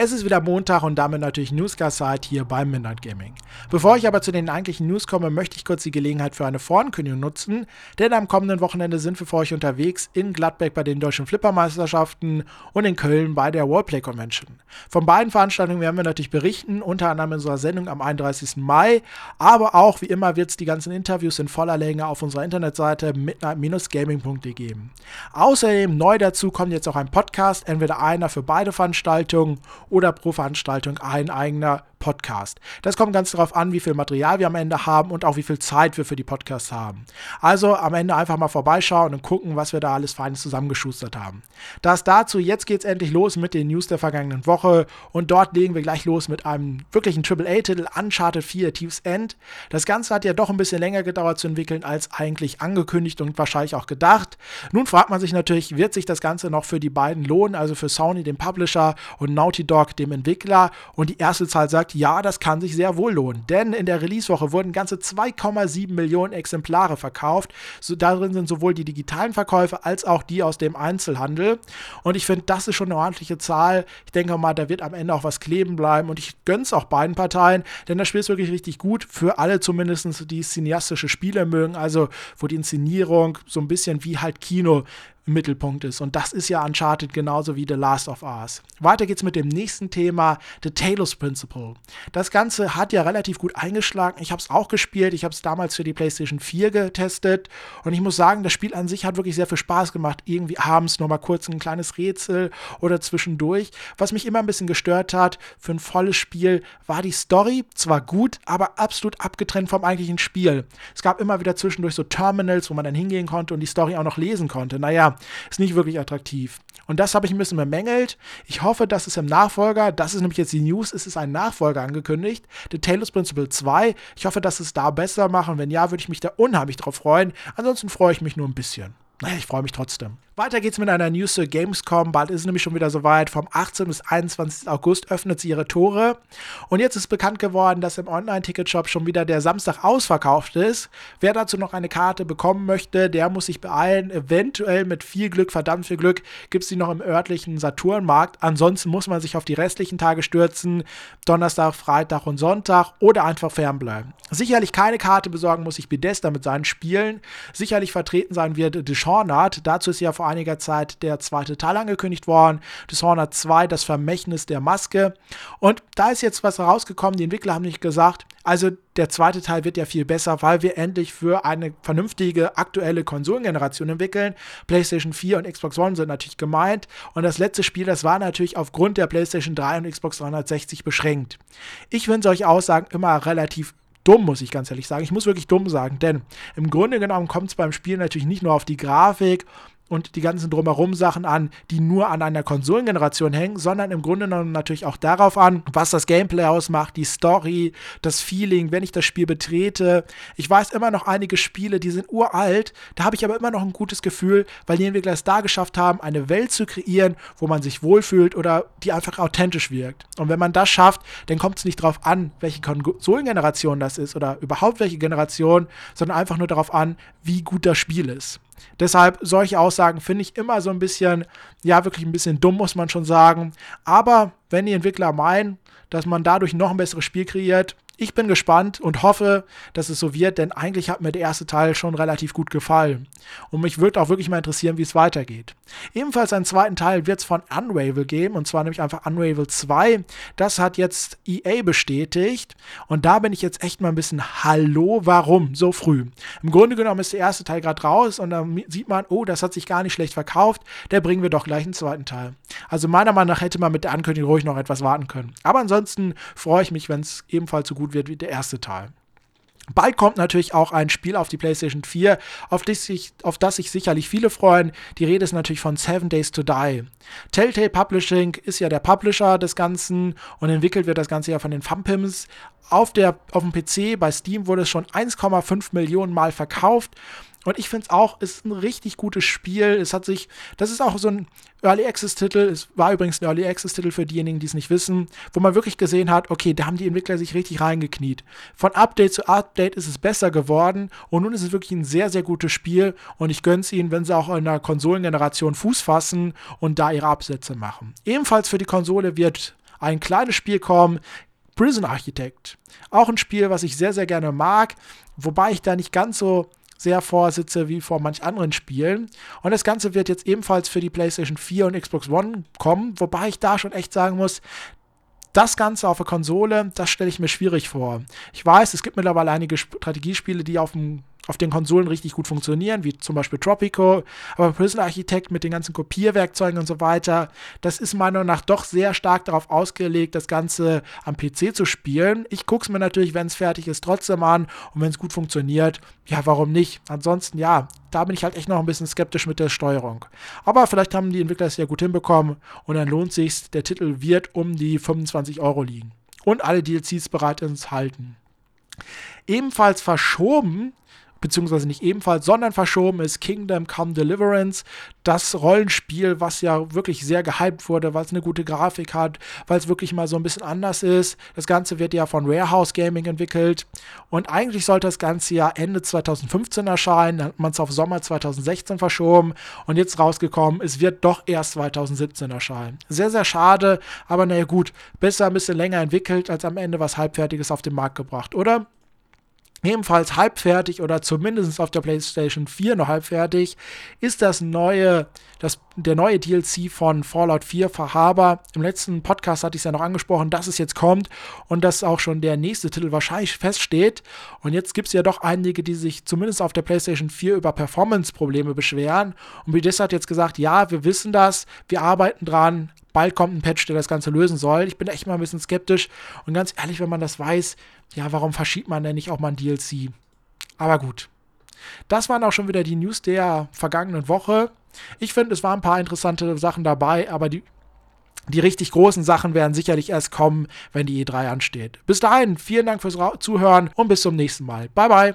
Es ist wieder Montag und damit natürlich Newscast-Zeit hier beim Midnight Gaming. Bevor ich aber zu den eigentlichen News komme, möchte ich kurz die Gelegenheit für eine Vorankündigung nutzen, denn am kommenden Wochenende sind wir für euch unterwegs in Gladbeck bei den deutschen Flippermeisterschaften und in Köln bei der Worldplay Convention. Von beiden Veranstaltungen werden wir natürlich berichten, unter anderem in unserer Sendung am 31. Mai, aber auch wie immer wird es die ganzen Interviews in voller Länge auf unserer Internetseite midnight-gaming.de geben. Außerdem neu dazu kommt jetzt auch ein Podcast, entweder einer für beide Veranstaltungen oder pro Veranstaltung ein eigener Podcast. Das kommt ganz darauf an, wie viel Material wir am Ende haben und auch wie viel Zeit wir für die Podcasts haben. Also am Ende einfach mal vorbeischauen und gucken, was wir da alles Feines zusammengeschustert haben. Das dazu, jetzt geht es endlich los mit den News der vergangenen Woche und dort legen wir gleich los mit einem wirklichen AAA-Titel, Uncharted 4 Thieves End. Das Ganze hat ja doch ein bisschen länger gedauert zu entwickeln als eigentlich angekündigt und wahrscheinlich auch gedacht. Nun fragt man sich natürlich, wird sich das Ganze noch für die beiden lohnen, also für Sony, dem Publisher und Naughty Dog, dem Entwickler? Und die erste Zahl sagt, ja, das kann sich sehr wohl lohnen. Denn in der Release-Woche wurden ganze 2,7 Millionen Exemplare verkauft. So, darin sind sowohl die digitalen Verkäufe als auch die aus dem Einzelhandel. Und ich finde, das ist schon eine ordentliche Zahl. Ich denke mal, da wird am Ende auch was kleben bleiben. Und ich gönne es auch beiden Parteien, denn das Spiel ist wirklich richtig gut. Für alle zumindest, die cineastische Spiele mögen. Also, wo die Inszenierung so ein bisschen wie halt Kino im Mittelpunkt ist. Und das ist ja Uncharted genauso wie The Last of Us. Weiter geht's mit dem nächsten Thema, The Talos Principle. Das Ganze hat ja relativ gut eingeschlagen. Ich habe es auch gespielt. Ich habe es damals für die PlayStation 4 getestet. Und ich muss sagen, das Spiel an sich hat wirklich sehr viel Spaß gemacht. Irgendwie abends noch mal kurz ein kleines Rätsel oder zwischendurch. Was mich immer ein bisschen gestört hat für ein volles Spiel, war die Story. Zwar gut, aber absolut abgetrennt vom eigentlichen Spiel. Es gab immer wieder zwischendurch so Terminals, wo man dann hingehen konnte und die Story auch noch lesen konnte. Naja, ist nicht wirklich attraktiv. Und das habe ich ein bisschen bemängelt. Ich hoffe, dass es im Nachfolger, das ist nämlich jetzt die News, es ist ein Nachfolger angekündigt, The Talos Principle 2. Ich hoffe, dass es da besser machen. Wenn ja, würde ich mich da unheimlich drauf freuen. Ansonsten freue ich mich nur ein bisschen. Naja, ich freue mich trotzdem. Weiter geht's mit einer News zur Gamescom. Bald ist es nämlich schon wieder soweit. Vom 18. bis 21. August öffnet sie ihre Tore. Und jetzt ist bekannt geworden, dass im Online-Ticket-Shop schon wieder der Samstag ausverkauft ist. Wer dazu noch eine Karte bekommen möchte, der muss sich beeilen. Eventuell mit viel Glück, verdammt viel Glück, gibt es die noch im örtlichen Saturnmarkt. Ansonsten muss man sich auf die restlichen Tage stürzen. Donnerstag, Freitag und Sonntag oder einfach fernbleiben. Sicherlich keine Karte besorgen muss sich Bethesda mit seinen Spielen. Sicherlich vertreten sein wird Dishonored. Dazu ist ja vor einiger Zeit der zweite Teil angekündigt worden. Dishonored 2, das Vermächtnis der Maske. Und da ist jetzt was rausgekommen. Die Entwickler haben nicht gesagt, also der zweite Teil wird ja viel besser, weil wir endlich für eine vernünftige aktuelle Konsolengeneration entwickeln. PlayStation 4 und Xbox One sind natürlich gemeint. Und das letzte Spiel, das war natürlich aufgrund der PlayStation 3 und Xbox 360 beschränkt. Ich finde solche Aussagen immer relativ dumm, muss ich ganz ehrlich sagen. Ich muss wirklich dumm sagen, denn im Grunde genommen kommt es beim Spiel natürlich nicht nur auf die Grafik und die ganzen drumherum Sachen an, die nur an einer Konsolengeneration hängen, sondern im Grunde genommen natürlich auch darauf an, was das Gameplay ausmacht, die Story, das Feeling, wenn ich das Spiel betrete. Ich weiß immer noch einige Spiele, die sind uralt, da habe ich aber immer noch ein gutes Gefühl, weil die Entwickler es da geschafft haben, eine Welt zu kreieren, wo man sich wohlfühlt oder die einfach authentisch wirkt. Und wenn man das schafft, dann kommt es nicht darauf an, welche Konsolengeneration das ist oder überhaupt welche Generation, sondern einfach nur darauf an, wie gut das Spiel ist. Deshalb solche Aussagen finde ich immer so ein bisschen, ja, wirklich ein bisschen dumm, muss man schon sagen. Aber wenn die Entwickler meinen, dass man dadurch noch ein besseres Spiel kreiert, ich bin gespannt und hoffe, dass es so wird, denn eigentlich hat mir der erste Teil schon relativ gut gefallen. Und mich würde auch wirklich mal interessieren, wie es weitergeht. Ebenfalls einen zweiten Teil wird es von Unravel geben, und zwar nämlich einfach Unravel 2. Das hat jetzt EA bestätigt. Und da bin ich jetzt echt mal ein bisschen Hallo, warum so früh? Im Grunde genommen ist der erste Teil gerade raus und dann sieht man, oh, das hat sich gar nicht schlecht verkauft. Der bringen wir doch gleich einen zweiten Teil. Also meiner Meinung nach hätte man mit der Ankündigung ruhig noch etwas warten können. Aber ansonsten freue ich mich, wenn es ebenfalls so gut gut wird wie der erste Teil. Bald kommt natürlich auch ein Spiel auf die PlayStation 4, auf das, sich, auf das sich sicherlich viele freuen. Die Rede ist natürlich von Seven Days to Die. Telltale Publishing ist ja der Publisher des Ganzen und entwickelt wird das Ganze ja von den Fampims. Auf, auf dem PC bei Steam wurde es schon 1,5 Millionen Mal verkauft und ich finde es auch, ist ein richtig gutes Spiel. Es hat sich, das ist auch so ein Early Access-Titel. Es war übrigens ein Early Access-Titel für diejenigen, die es nicht wissen, wo man wirklich gesehen hat, okay, da haben die Entwickler sich richtig reingekniet. Von Update zu Update ist es besser geworden und nun ist es wirklich ein sehr, sehr gutes Spiel und ich gönne es ihnen, wenn sie auch in der Konsolengeneration Fuß fassen und da ihre Absätze machen. Ebenfalls für die Konsole wird ein kleines Spiel kommen, Prison Architect. Auch ein Spiel, was ich sehr, sehr gerne mag, wobei ich da nicht ganz so sehr vorsitze wie vor manch anderen Spielen. Und das Ganze wird jetzt ebenfalls für die PlayStation 4 und Xbox One kommen, wobei ich da schon echt sagen muss, das Ganze auf der Konsole, das stelle ich mir schwierig vor. Ich weiß, es gibt mittlerweile einige Strategiespiele, die auf dem auf den Konsolen richtig gut funktionieren, wie zum Beispiel Tropico, aber Prison Architect mit den ganzen Kopierwerkzeugen und so weiter, das ist meiner Meinung nach doch sehr stark darauf ausgelegt, das Ganze am PC zu spielen. Ich gucke es mir natürlich, wenn es fertig ist, trotzdem an und wenn es gut funktioniert, ja, warum nicht? Ansonsten, ja, da bin ich halt echt noch ein bisschen skeptisch mit der Steuerung. Aber vielleicht haben die Entwickler es ja gut hinbekommen und dann lohnt sich Der Titel wird um die 25 Euro liegen. Und alle DLCs bereit ins Halten. Ebenfalls verschoben beziehungsweise nicht ebenfalls, sondern verschoben ist Kingdom Come Deliverance, das Rollenspiel, was ja wirklich sehr gehypt wurde, weil es eine gute Grafik hat, weil es wirklich mal so ein bisschen anders ist. Das Ganze wird ja von Warehouse Gaming entwickelt und eigentlich sollte das Ganze ja Ende 2015 erscheinen, dann hat man es auf Sommer 2016 verschoben und jetzt rausgekommen, es wird doch erst 2017 erscheinen. Sehr, sehr schade, aber naja gut, besser ein bisschen länger entwickelt, als am Ende was Halbfertiges auf den Markt gebracht, oder? Ebenfalls halbfertig oder zumindest auf der PlayStation 4 noch halbfertig, ist das neue, das, der neue DLC von Fallout 4 Verhaber. Im letzten Podcast hatte ich es ja noch angesprochen, dass es jetzt kommt und dass auch schon der nächste Titel wahrscheinlich feststeht. Und jetzt gibt es ja doch einige, die sich zumindest auf der PlayStation 4 über Performance-Probleme beschweren. Und Bethesda hat jetzt gesagt, ja, wir wissen das, wir arbeiten dran, bald kommt ein Patch, der das Ganze lösen soll. Ich bin echt mal ein bisschen skeptisch und ganz ehrlich, wenn man das weiß, ja, warum verschiebt man denn nicht auch mal ein DLC? Aber gut. Das waren auch schon wieder die News der vergangenen Woche. Ich finde, es waren ein paar interessante Sachen dabei, aber die, die richtig großen Sachen werden sicherlich erst kommen, wenn die E3 ansteht. Bis dahin, vielen Dank fürs Zuhören und bis zum nächsten Mal. Bye, bye.